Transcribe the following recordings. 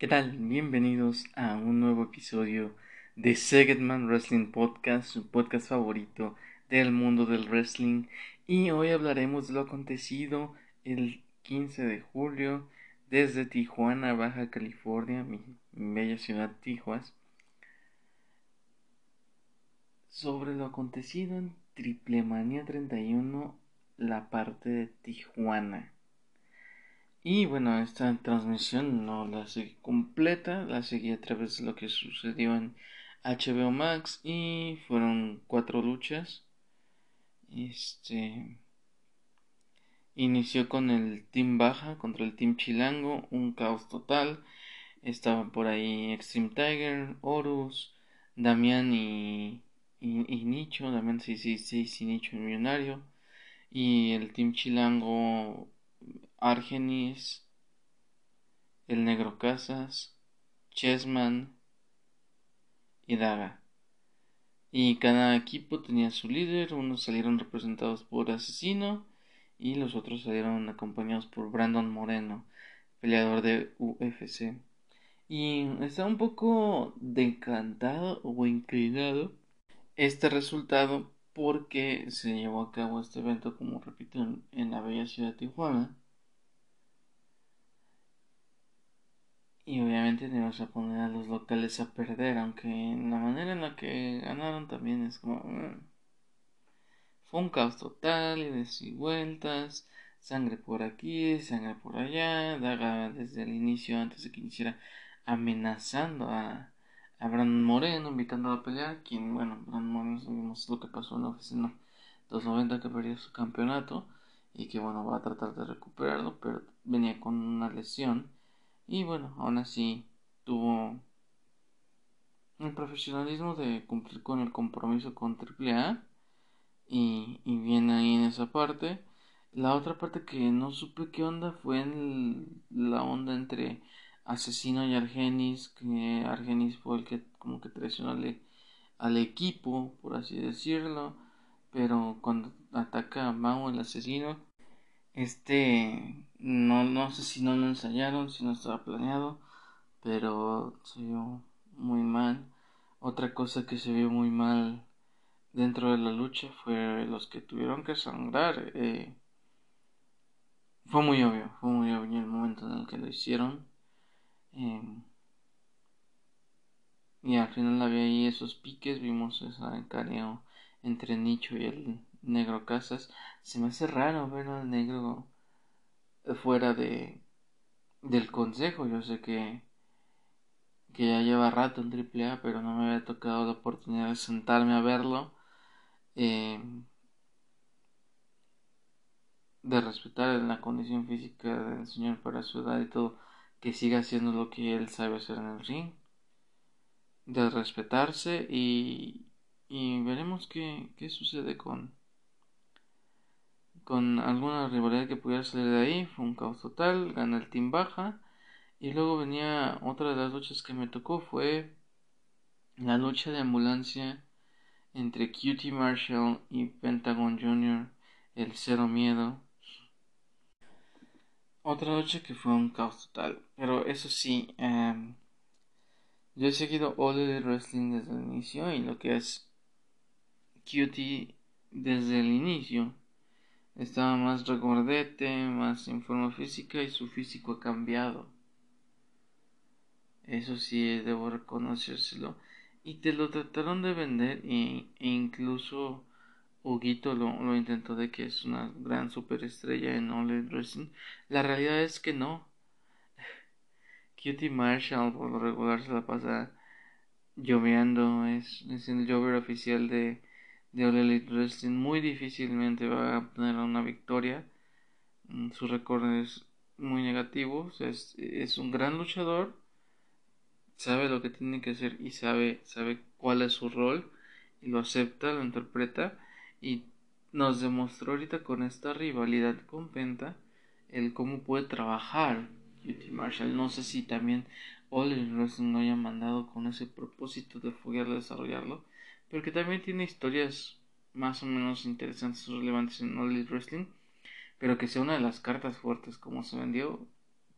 ¿Qué tal? Bienvenidos a un nuevo episodio de Segedman Wrestling Podcast, su podcast favorito del mundo del wrestling. Y hoy hablaremos de lo acontecido el 15 de julio desde Tijuana, Baja California, mi, bella ciudad Tijuas, sobre lo acontecido en Triple Manía 31, la parte de Tijuana. Y bueno, esta transmisión no la seguí completa, la seguí a través de lo que sucedió en HBO Max y fueron cuatro luchas. Este inició con el Team Baja contra el Team Chilango, un caos total. Estaban por ahí Extreme Tiger, Horus, Damián y, y, Nicho, Damián 666 y Nicho el Millonario. Y el Team Chilango Argenis, El Negro Casas, Chessman y Daga. Y cada equipo tenía su líder, unos salieron representados por Asesino y los otros salieron acompañados por Brandon Moreno, peleador de UFC. Y está un poco decantado o inclinado este resultado porque se llevó a cabo este evento, como repito, en, en la bella ciudad de Tijuana. Y obviamente tenemos a poner a los locales a perder, aunque la manera en la que ganaron también es como... Mm, fue un caos total, y vueltas, sangre por aquí, sangre por allá, Daga desde el inicio, antes de que iniciara, amenazando a, a Brandon Moreno, invitando a pelear, quien, bueno, Brandon Moreno sabemos lo que pasó en la oficina 290 que perdió su campeonato y que, bueno, va a tratar de recuperarlo, pero venía con una lesión y bueno, aún así tuvo el profesionalismo de cumplir con el compromiso con AAA y, y bien ahí en esa parte. La otra parte que no supe qué onda fue en la onda entre Asesino y Argenis, que Argenis fue el que como que traicionó al, al equipo, por así decirlo, pero cuando ataca a Mao el asesino, este, no, no sé si no lo ensayaron, si no estaba planeado, pero se vio muy mal. Otra cosa que se vio muy mal dentro de la lucha fue los que tuvieron que sangrar. Eh, fue muy obvio, fue muy obvio el momento en el que lo hicieron. Em, y al final había ahí esos piques, vimos ese careo entre Nicho y el negro Casas. Se me hace raro ver al negro fuera de del consejo. Yo sé que que ya lleva rato en AAA, pero no me había tocado la oportunidad de sentarme a verlo. Eh, de respetar la condición física del señor para su edad y todo, que siga haciendo lo que él sabe hacer en el ring, de respetarse y, y veremos qué, qué sucede con, con alguna rivalidad que pudiera salir de ahí. Fue un caos total, gana el team baja. Y luego venía otra de las luchas que me tocó fue la lucha de ambulancia entre Cutie Marshall y Pentagon Jr., el cero miedo. Otra lucha que fue un caos total. Pero eso sí, em, yo he seguido All the Wrestling desde el inicio y lo que es Cutie desde el inicio estaba más recordete, más en forma física y su físico ha cambiado. Eso sí, debo reconocérselo. Y te lo trataron de vender e, incluso Huguito lo, lo, intentó de que es una gran superestrella en All Wrestling. La realidad es que no. Cutie Marshall por lo regular se la pasa lloviendo, es, es el llover oficial de de All Elite muy difícilmente va a obtener una victoria. Mm, su récord es muy negativo. es, es, un gran luchador. Sabe lo que tiene que hacer y sabe, sabe cuál es su rol. Y lo acepta, lo interpreta. Y nos demostró ahorita con esta rivalidad con Penta el cómo puede trabajar Cutie Marshall. No sé si también All Elite lo haya mandado con ese propósito de foguearlo, desarrollarlo pero que también tiene historias más o menos interesantes o relevantes en All Elite Wrestling, pero que sea una de las cartas fuertes como se vendió,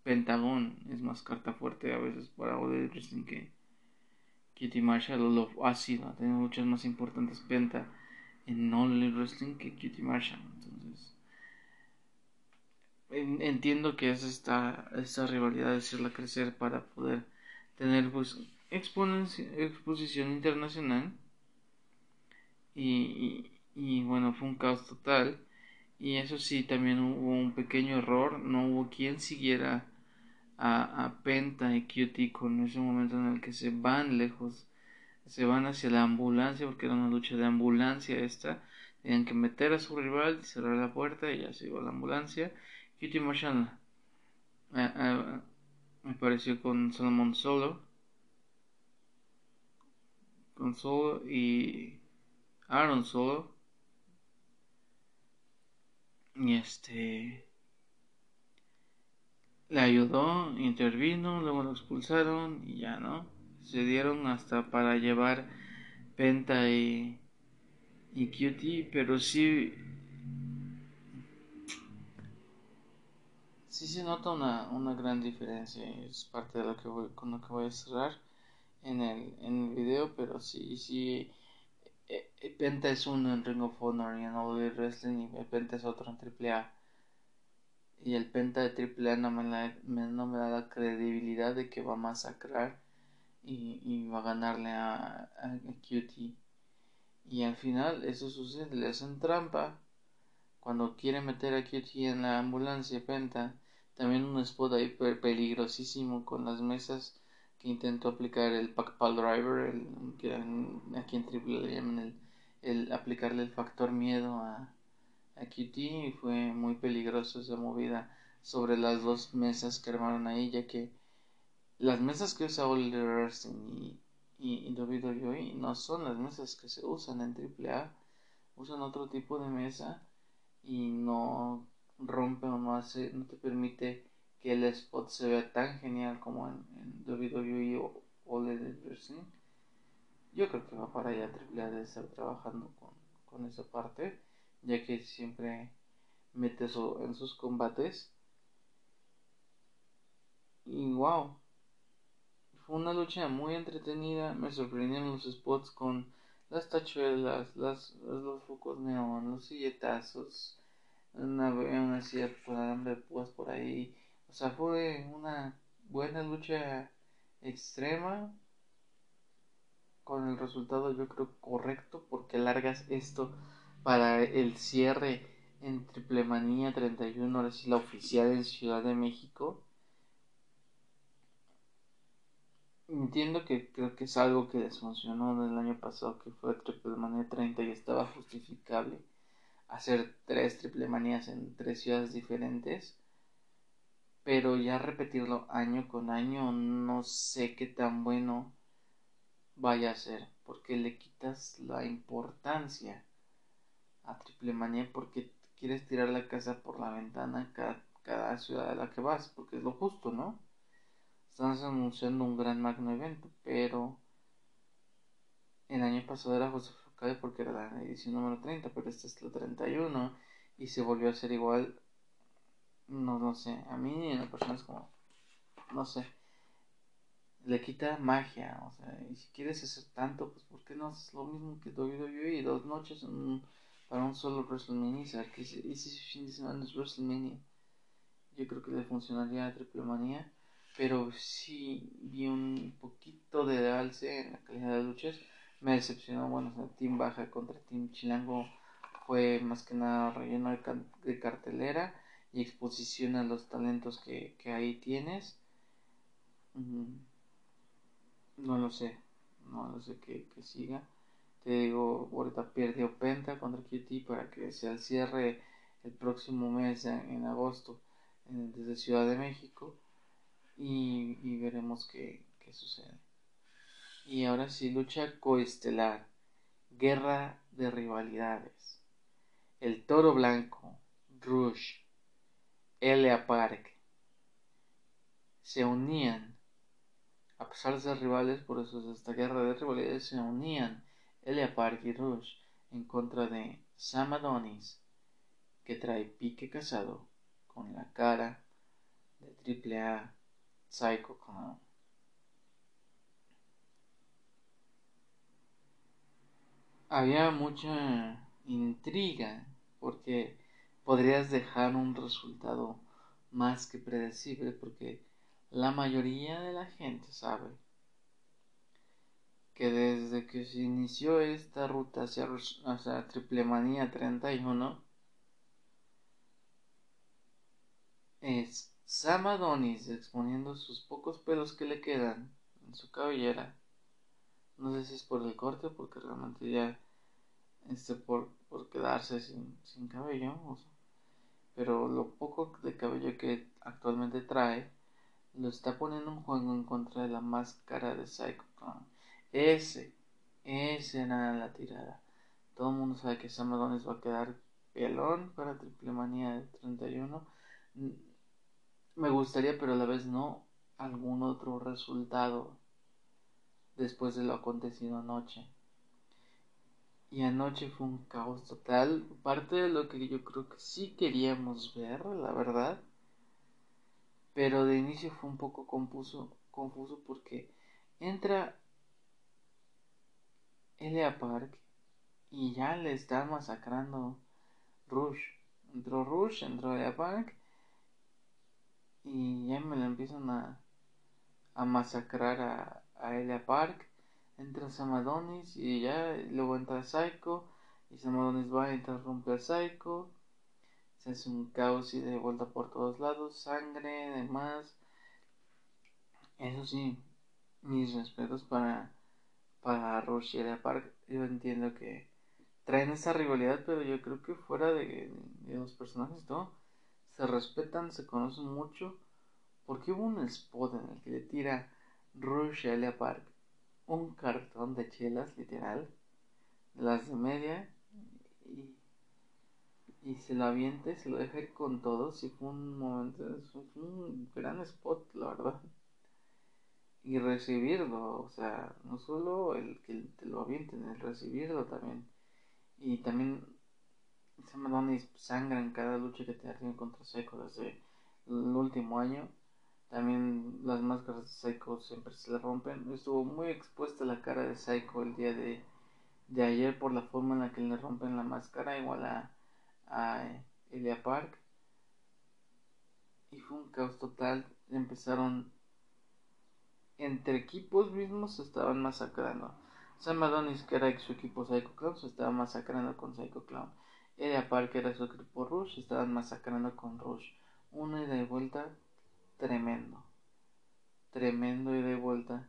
Pentagón es más carta fuerte a veces para All Wrestling que Cutie Marshall lo ha sido, ha tenido luchas más importantes Penta en All Wrestling que Cutie Marshall. Entonces, entiendo que es esta, esta rivalidad hacerla crecer para poder tener pues exposición internacional y, y, bueno fue un caos total. Y eso sí también hubo un pequeño error no hubo quien siguiera a, a Penta y Cutie con ese momento en el que se van lejos se van hacia la ambulancia porque era una lucha de ambulancia esta. Tenían que meter a su rival cerrar la puerta y ya se iba la ambulancia. Cutie Marshall eh, eh, me pareció con Solomon Solo. Con Solo y Aaron Solo y este le ayudó, intervino, luego lo expulsaron y ya no. Se dieron hasta para llevar Penta y, y Cutie, pero sí sí se nota una, una gran diferencia. Es parte de lo que voy, con lo que voy a cerrar en el, en el video, pero sí, sí. Eh, eh, Penta es uno en Ring of Honor y en All Wrestling y Penta es otro en AAA. Y el Penta de AAA no me, no me da la credibilidad de que va a masacrar y, va a ganarle a, a, Cutie. Y al final eso sucede, le hacen trampa. Cuando quiere meter a Cutie en la ambulancia, Penta, también un spot ahí peligrosísimo con las mesas que intentó aplicar el Packpal Driver, el, que aquí en Triple le llaman el, aplicarle el factor miedo a, a QT y fue muy peligroso esa movida sobre las dos mesas que armaron ahí, ya que las mesas que usa Oliver y, y, WWE no son las mesas que se usan en AAA, usan otro tipo de mesa y no rompe o no hace, no te permite que el spot se vea tan genial como en, en WWE o All Wrestling. Yo creo que va para allá AAA de estar trabajando con, con esa parte, ya que siempre mete eso en sus combates. Y wow, fue una lucha muy entretenida. Me sorprendieron los spots con las tachuelas, las, los focos neón, los silletazos, una, una silla de púas por ahí o sea, fue una buena lucha extrema con el resultado yo creo correcto porque largas esto para el cierre en Triple Manía 31, ahora sí la oficial en Ciudad de México. Entiendo que creo que es algo que les funcionó el año pasado, que fue Triple Manía 30 y estaba justificable hacer tres Triple Manías en tres ciudades diferentes pero ya repetirlo año con año no sé qué tan bueno vaya a ser porque le quitas la importancia a Triple Manía porque quieres tirar la casa por la ventana cada, cada ciudad a la que vas porque es lo justo, ¿no? Estamos anunciando un gran magno evento, pero el año pasado era justificable porque era la edición número 30, pero esta es la 31 y se volvió a hacer igual no, no sé, a mí en la persona es como, no sé, le quita magia, o sea, y si quieres hacer tanto, pues ¿por qué no haces lo mismo que WWE dos noches para un solo WrestleMania? Sea, que ese fin de semana es WrestleMania. Yo creo que le funcionaría a Triple Manía, pero sí vi un poquito de alce en la calidad de luchas. Me decepcionó, bueno, o Team Baja contra Team Chilango fue más que nada relleno de cartelera y exposición a los talentos que, que ahí tienes. No lo sé, no lo sé que, siga. Te digo, ahorita perdió Penta contra QT para que sea el cierre el próximo mes en, agosto desde Ciudad de México y, y veremos qué, qué, sucede. Y ahora sí, lucha coestelar, guerra de rivalidades. El toro blanco, Rush, Elia Park. Se unían, a pesar de ser rivales, por eso es esta guerra de rivalidades, se unían Elia Park y Rush en contra de Sam Adonis, que trae pique casado con la cara de AAA Psycho como había mucha intriga porque podrías dejar un resultado más que predecible porque la mayoría de la gente sabe que desde que se inició esta ruta hacia, hacia Triple Manía 31 es Sam Adonis exponiendo sus pocos pelos que le quedan en su cabellera. No sé si es por el corte porque realmente ya este por, por quedarse sin, sin cabello. Pero lo poco de cabello que actualmente trae lo está poniendo en juego en contra de la máscara de Psycho Clown. Ese, ese era la tirada. Todo el mundo sabe que Sam Adonis va a quedar pelón para Triple Manía de 31 me gustaría, pero a la vez no, algún otro resultado después de lo acontecido anoche. Y anoche fue un caos total, parte de lo que yo creo que sí queríamos ver, la verdad. Pero de inicio fue un poco confuso, confuso porque entra Elia Park y ya le está masacrando Rush. Entró Rush, entró Elia Park y ya me la empiezan a, a masacrar a, a Elia Park. Entra Samadonis y ya luego entra Psycho y Samadonis va a interrumpir a Psycho. Se hace un caos y de vuelta por todos lados, sangre, demás. Eso sí, mis respetos para, para Rush y Park. Yo entiendo que traen esa rivalidad, pero yo creo que fuera de, los personajes, todo se respetan, se conocen mucho, porque hubo un spot en el que le tira Rush a Park un cartón de chelas, literal, de las de media, y, y se lo avienta se lo deja ir con todos, y fue un momento, fue un gran spot, la verdad. Y recibirlo, o sea, no solo el que te lo avienten, el recibirlo también. Y también Adonis sangra en cada lucha que te tenido contra Psycho desde el último año. También las máscaras de Psycho siempre se le rompen. Estuvo muy expuesta la cara de Psycho el día de, de ayer por la forma en la que le rompen la máscara, igual a, a Elia Park. Y fue un caos total. Empezaron entre equipos mismos se estaban masacrando. Sam Adonis, que era su equipo Psycho Clown, se estaba masacrando con Psycho Clown. Elia Parker era su equipo Rush, estaban masacrando con Rush. Una ida y vuelta tremendo. Tremendo y vuelta.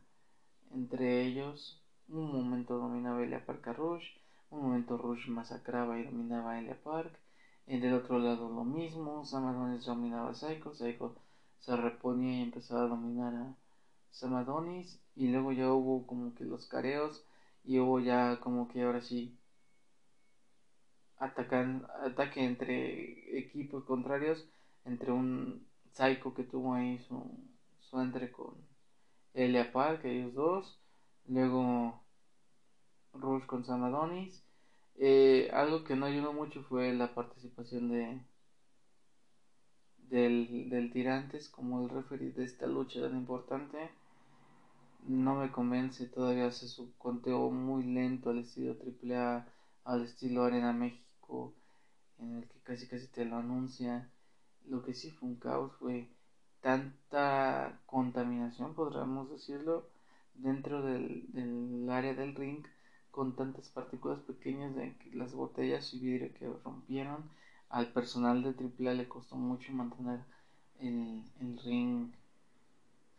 Entre ellos, un momento dominaba Elia Park a Rush, un momento Rush masacraba y dominaba a Elia Park. En el otro lado lo mismo, Samadonis dominaba a Psycho, Psycho se reponía y empezaba a dominar a Samadonis. Y luego ya hubo como que los careos y hubo ya como que ahora sí atacan, ataque entre equipos contrarios, entre un Psycho que tuvo ahí su, su entre con Elia Park, ellos dos, luego Rush con Samadonis. Eh, algo que no ayudó mucho fue la participación de del, del Tirantes como el referee de esta lucha tan importante. No me convence, todavía hace su conteo muy lento al estilo AAA, al estilo Arena México en el que casi casi te lo anuncia. Lo que sí fue un caos fue tanta contaminación, podríamos decirlo, dentro del, del área del ring con tantas partículas pequeñas de las botellas y vidrio que rompieron. Al personal de AAA le costó mucho mantener el, el ring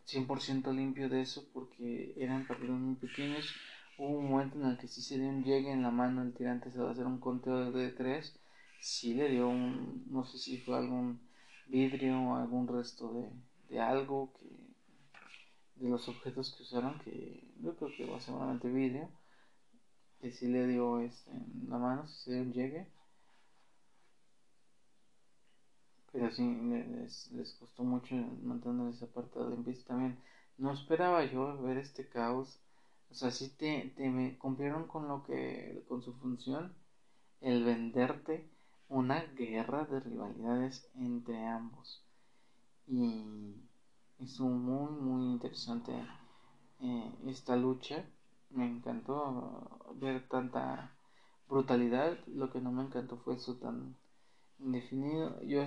100% limpio de eso porque eran partículas muy pequeños Hubo un momento en el que sí se dio un llegue en la mano el tirante, se va a hacer un conteo de tres. Sí le dio un, no sé si fue algún vidrio algún resto de, de algo que, de los objetos que usaron, que yo creo que va seguramente vidrio, que sí le dio este, en la mano, sí se dio un llegue. Pero sí, les, les costó mucho mantener esa parte de limpieza también. No esperaba yo ver este caos o sea, sí te, te me cumplieron con lo que, con su función, el venderte una guerra de rivalidades entre ambos. Y Estuvo muy, muy interesante eh, esta lucha. Me encantó ver tanta brutalidad. Lo que no me encantó fue eso tan indefinido. Yo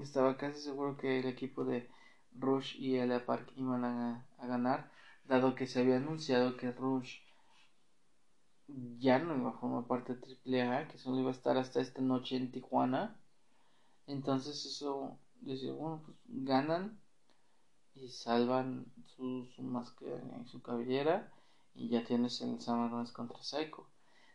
estaba casi seguro que el equipo de Rush y Elia Park iban a, ganar, dado que se había anunciado que Rush ya no iba a formar parte de AAA, que solo iba a estar hasta esta noche en Tijuana. Entonces eso, decía, bueno, pues ganan y salvan su, su máscara y su cabellera y ya tienes el Samarones contra Psycho.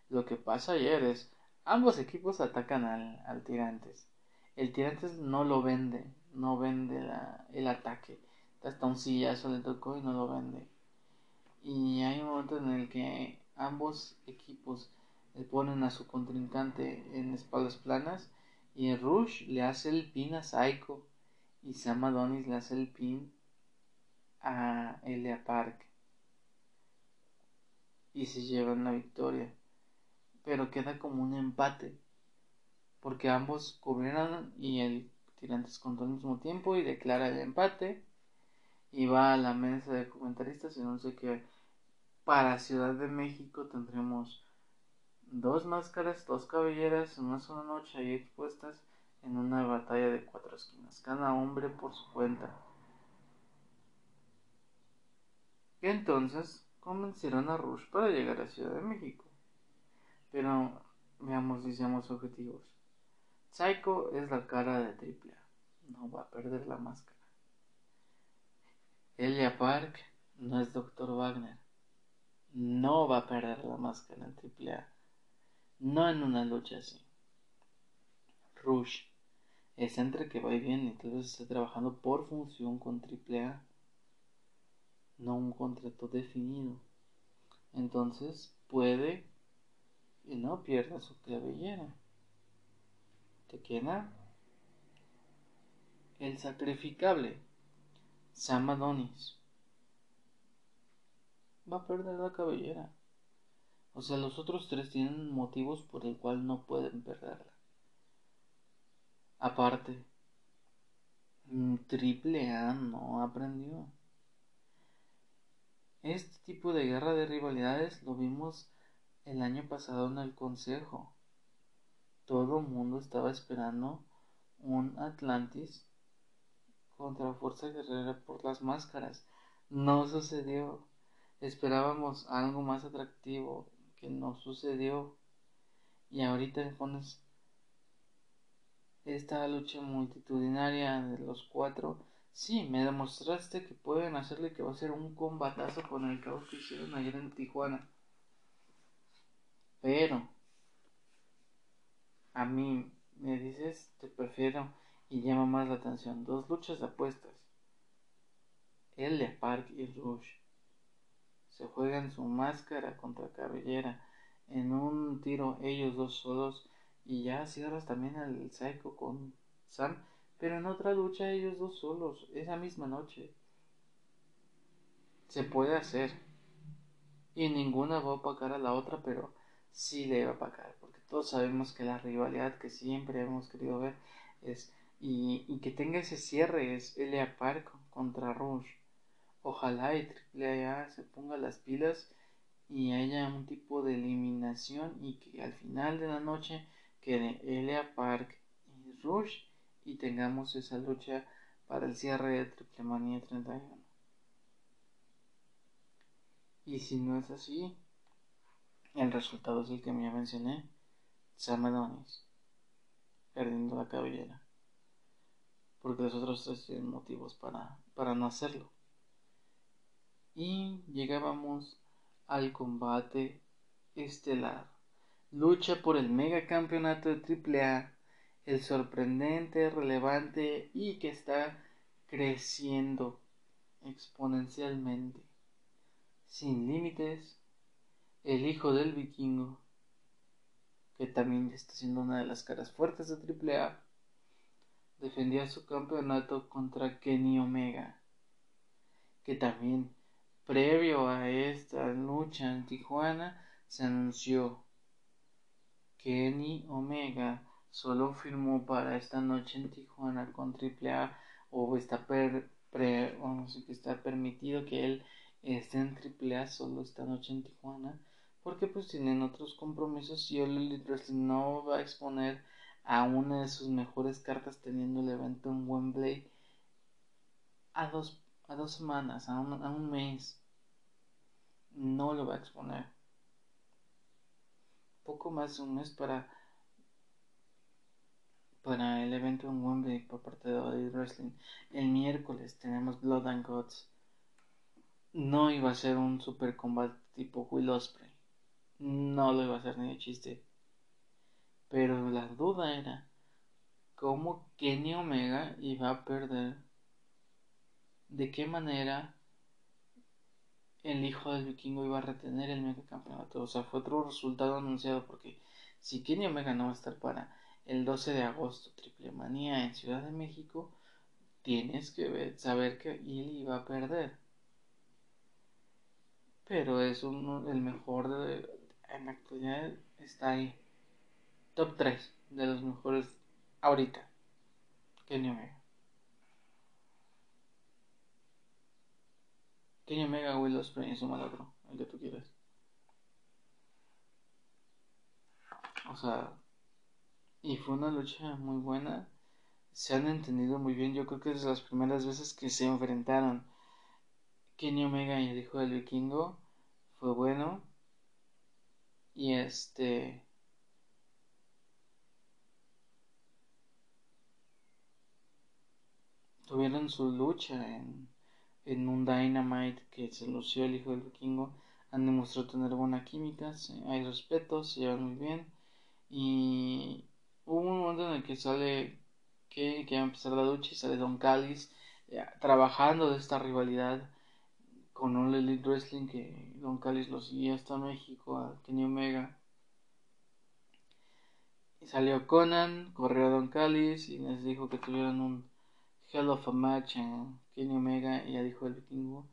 Lo que pasa ayer es, ambos equipos atacan al, al Tirantes. El Tirantes no lo vende, no vende la, el ataque. Hasta un sillazo le tocó y no lo vende. Y hay un momento en el que ambos equipos le ponen a su contrincante en espaldas planas y Rush le hace el pin a Psycho y Sam Adonis le hace el pin a Elia Park. Y se llevan la victoria. Pero queda como un empate porque ambos cubrieron y el tirantes contó al mismo tiempo y declara el empate. Y va a la mesa de comentaristas y no sé qué para Ciudad de México tendremos dos máscaras, dos cabelleras una sola noche ahí expuestas en una batalla de cuatro esquinas, cada hombre por su cuenta. Entonces convencieron a Rush para llegar a Ciudad de México. Pero veamos si seamos objetivos. Psycho es la cara de Triple No va a perder la máscara. Elia Park no es Dr. Wagner. No va a perder la máscara en Triple No en una lucha así. Rush es entre que va y viene vez esté trabajando por función con AAA no un contrato definido. Entonces puede y no pierda su clavellera. Te queda el sacrificable Sam Adonis. Va a perder la cabellera. O sea, los otros tres tienen motivos por el cual no pueden perderla. Aparte, Triple A no aprendió. Este tipo de guerra de rivalidades lo vimos el año pasado en el Consejo. Todo el mundo estaba esperando un Atlantis contra Fuerza Guerrera por las máscaras. No sucedió. Esperábamos algo más atractivo que no sucedió. Y ahorita pones esta lucha multitudinaria de los cuatro Sí, me demostraste que pueden hacerle que va a ser un combatazo con el caos que hicieron ayer en Tijuana. Pero, a mí me dices, te prefiero y llama más la atención. Dos luchas de apuestas. El de Park y Rush. Se juegan su máscara contra cabellera. En un tiro ellos dos solos. Y ya cierras también al Psycho con Sam pero en otra lucha ellos dos solos, esa misma noche. Se puede hacer. Y ninguna va a opacar a la otra, pero sí le va a opacar. Porque todos sabemos que la rivalidad que siempre hemos querido ver es. Y, que tenga ese cierre es Elia Park contra Rush. Ojalá y Triple A se ponga las pilas y haya un tipo de eliminación y que al final de la noche quede Elia Park y Rush y tengamos esa lucha para el cierre de Triple Manía 31. Y si no es así, el resultado es el que me mencioné, Sam Adonis, perdiendo la cabellera. Porque los otros tres tienen motivos para, para no hacerlo. Y llegábamos al combate estelar. Lucha por el mega campeonato de AAA el sorprendente, relevante y que está creciendo exponencialmente, sin límites, el hijo del vikingo, que también está siendo una de las caras fuertes de AAA, defendía su campeonato contra Kenny Omega, que también previo a esta lucha en Tijuana se anunció Kenny Omega solo firmó para esta noche en Tijuana con AAA o está pre, bueno, que está permitido que él esté en AAA solo esta noche en Tijuana porque pues tienen otros compromisos y el Elite no va a exponer a una de sus mejores cartas teniendo el evento en Wembley a dos, a dos semanas, a un, a un mes. No lo va a exponer. Poco más de un mes para para el evento en Wembley por parte de Elite Wrestling. El miércoles tenemos Blood and Gods. No iba a ser un super combate tipo Will Osprey. No lo iba a hacer ni de chiste. Pero la duda era cómo Kenny Omega iba a perder. De qué manera el hijo del vikingo iba a retener el mega campeonato. O sea, fue otro resultado anunciado porque si Kenny Omega no va a estar para el 12 de agosto, Triple Manía en Ciudad de México, tienes que saber que él iba a perder. Pero es uno, el mejor de, en la actualidad está ahí. Top 3 de los mejores ahorita. Kenny Omega. Kenny Omega, Will Ospreay es un otro, el que tú quieras. O sea, y fue una lucha muy buena. Se han entendido muy bien. Yo creo que es las primeras veces que se enfrentaron Kenny Omega y el hijo del vikingo. Fue bueno. Y este. Tuvieron su lucha en, en un Dynamite que se lució el hijo del vikingo. Han demostrado tener buena química, hay respeto, se llevan muy bien. Y hubo un momento en el que sale que, que va a empezar la lucha y sale Don Callis eh, trabajando de esta rivalidad con un Elite Wrestling que Don Callis lo seguía hasta México a Kenny Omega. Y salió Conan, corrió a Don Callis y les dijo que tuvieron un Hell of a Match en Kenny Omega y ya dijo el vikingo.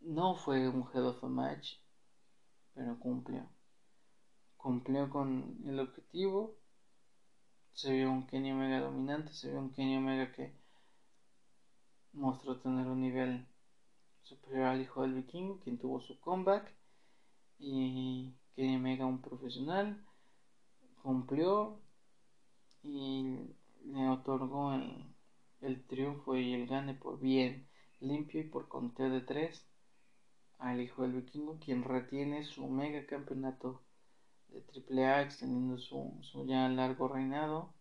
No fue un Hell of a Match, pero cumplió cumplió con el objetivo. Se vio un Kenny Omega dominante, se vio un Kenny Omega que mostró tener un nivel superior al hijo del vikingo, quien tuvo su comeback. Y Kenny Omega, un profesional, cumplió y le otorgó el, el triunfo y el gane por bien limpio y por conteo de tres al hijo del vikingo, quien retiene su mega campeonato de AAA extendiendo su, su ya largo reinado.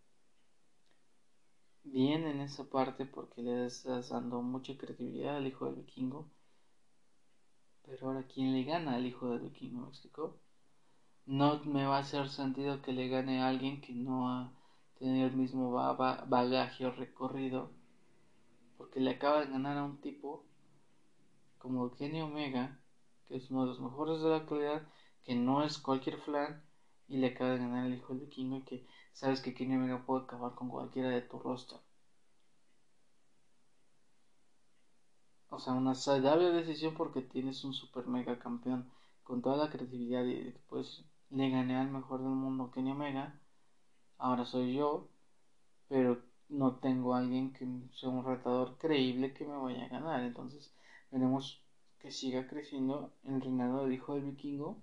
Bien en esa parte porque le estás dando mucha credibilidad al hijo del vikingo. Pero ahora, ¿quién le gana al hijo del vikingo? ¿Me explicó? No me va a hacer sentido que le gane a alguien que no ha tenido el mismo bagaje o recorrido. Porque le acaba de ganar a un tipo como Kenny Omega, que es uno de los mejores de la actualidad, que no es cualquier flan y le acaba de ganar el hijo del vikingo y que sabes que Kenny Omega puede acabar con cualquiera de tu rostro. O sea, una saludable decisión porque tienes un super mega campeón con toda la creatividad y pues le gané al mejor del mundo Kenny Omega. Ahora soy yo, pero no tengo a alguien que sea un retador creíble que me vaya a ganar. Entonces veremos que siga creciendo el reinado del hijo del vikingo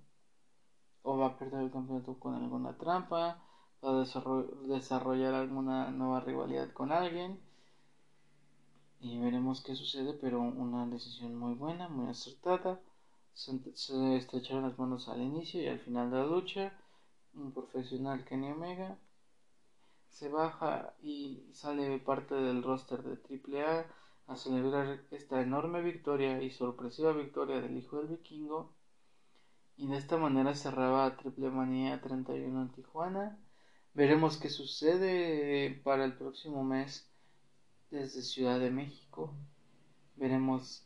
o va a perder el campeonato con alguna trampa, va a desarrollar alguna nueva rivalidad con alguien y veremos qué sucede, pero una decisión muy buena, muy acertada. Se, estrecharon las manos al inicio y al final de la lucha. Un profesional Kenny Omega se baja y sale parte del roster de AAA a celebrar esta enorme victoria y sorpresiva victoria del hijo del vikingo y de esta manera cerraba Triple Manía 31 en Tijuana. Veremos qué sucede para el próximo mes desde Ciudad de México. Veremos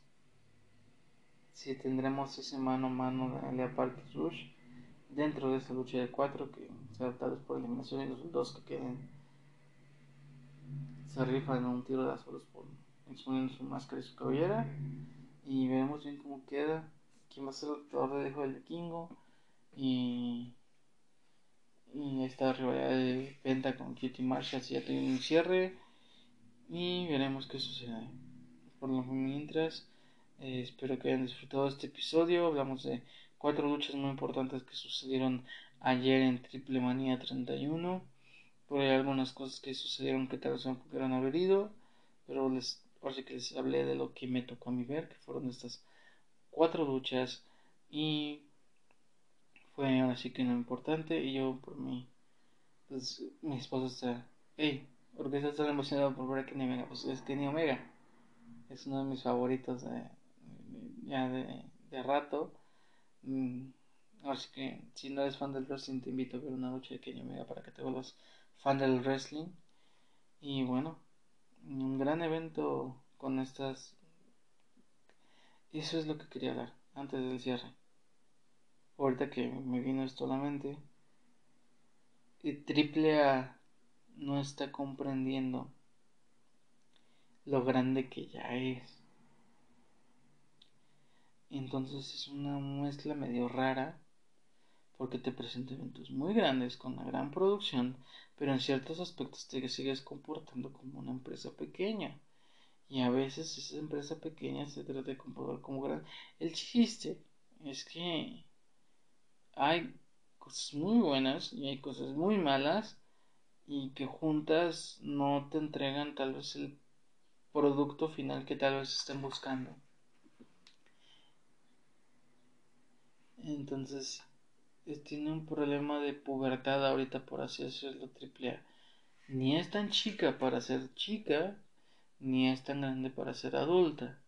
si tendremos ese mano a mano de Leopardos Rush dentro de esa lucha de cuatro que vez por eliminación y los dos que queden se rifan un tiro de azoros por exponiendo su máscara y su cabellera y veremos bien cómo queda quién va a ser el luchador de Hijo del Vikingo y, y esta rivalidad de Penta con Kitty Marshall si ya tiene un cierre y veremos qué sucede. Por lo mientras, eh, espero que hayan disfrutado este episodio. Hablamos de cuatro luchas muy importantes que sucedieron ayer en Triple Manía 31. Por ahí algunas cosas que sucedieron que tal vez no pudieron haber ido, pero les, ahora que les hablé de lo que me tocó a mí ver, que fueron estas cuatro luchas y fue ahora sí que no importante y yo por mí, pues mi esposa está, hey, ¿por qué estás tan emocionado por ver a Kenny Omega? Pues es Kenny Omega, es uno de mis favoritos de, ya de, de rato. Mm, así que si no eres fan del wrestling te invito a ver una lucha de Kenny Omega para que te vuelvas fan del wrestling. Y bueno, un gran evento con estas... Eso es lo que quería hablar antes del cierre. Ahorita que me vino esto a la mente. Triple A no está comprendiendo lo grande que ya es. Entonces es una muestra medio rara porque te presenta eventos muy grandes con una gran producción, pero en ciertos aspectos te sigues comportando como una empresa pequeña. Y a veces esa empresa pequeña se trata de comportar como grande. El chiste es que hay cosas muy buenas y hay cosas muy malas y que juntas no te entregan tal vez el producto final que tal vez estén buscando. Entonces, tiene un problema de pubertad ahorita, por así decirlo, triple A. Ni es tan chica para ser chica, ni es tan grande para ser adulta.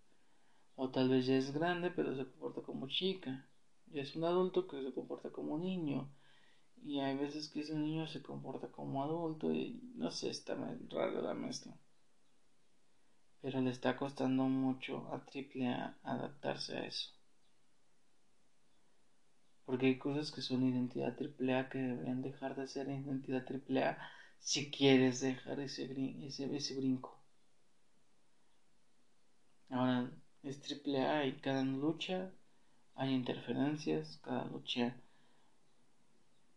O tal vez ya es grande, pero se comporta como chica. Ya es un adulto que se comporta como niño. Y hay veces que ese niño se comporta como adulto y no sé, está raro la mezcla. Pero le está costando mucho a Triple A adaptarse a eso. Porque hay cosas que son identidad AAA que deberían dejar de ser identidad AAA si quieres dejar ese, ese, brinco. Ahora es AAA y cada lucha hay interferencias, cada lucha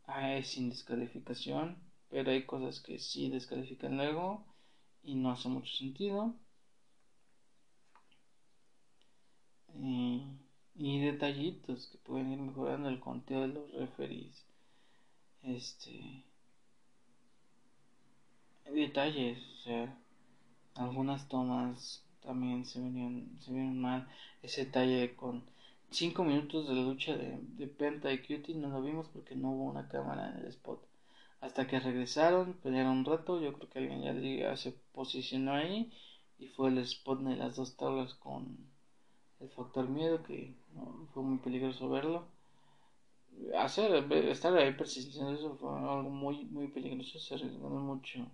es sin descalificación, pero hay cosas que sí descalifican luego y no hace mucho sentido. Y y detallitos que pueden ir mejorando el conteo de los referees. Este detalles o sea algunas tomas también se venían se vieron mal. Ese detalle con 5 minutos de lucha de, de, Penta y Cutie no lo vimos porque no hubo una cámara en el spot. Hasta que regresaron pelearon un rato yo creo que alguien ya se posicionó ahí y fue el spot de las dos tablas con el factor miedo que fue muy peligroso verlo. Hacer estar ahí persistiendo eso fue algo muy muy peligroso se arriesgó mucho.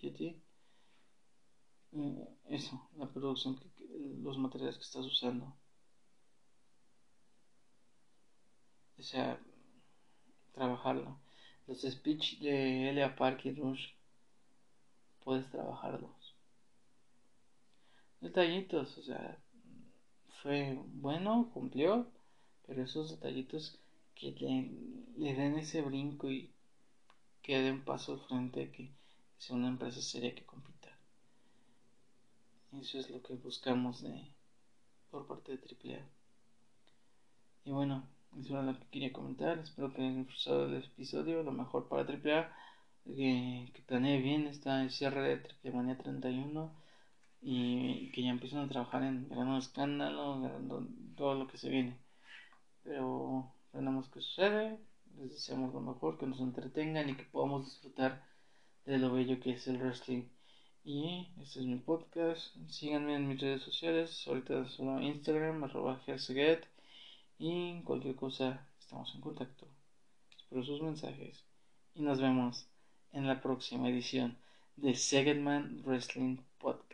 Cutie eso la producción los materiales que estás usando. O sea trabajarlo. Los speech de Elia Park y Rush puedes trabajarlos. Detallitos o sea fue bueno, cumplió, pero esos detallitos que le, den ese brinco y que den paso al frente, que sea una empresa seria que compita. Eso es lo que buscamos de, por parte de AAA. Y bueno, eso era lo que quería comentar. Espero que hayan disfrutado el episodio. Lo mejor para AAA. Que, que planee bien esta cierre de Triple Manía 31 y que ya empiezan a trabajar en gran escándalo, todo lo que se viene. Pero tenemos que sucede, les deseamos lo mejor, que nos entretengan y que podamos disfrutar de lo bello que es el wrestling. Y este es mi podcast. Síganme en mis redes sociales. Ahorita solo Instagram, arroba Y cualquier cosa, estamos en contacto. Espero sus mensajes. Y nos vemos en la próxima edición de Segedman Wrestling Podcast.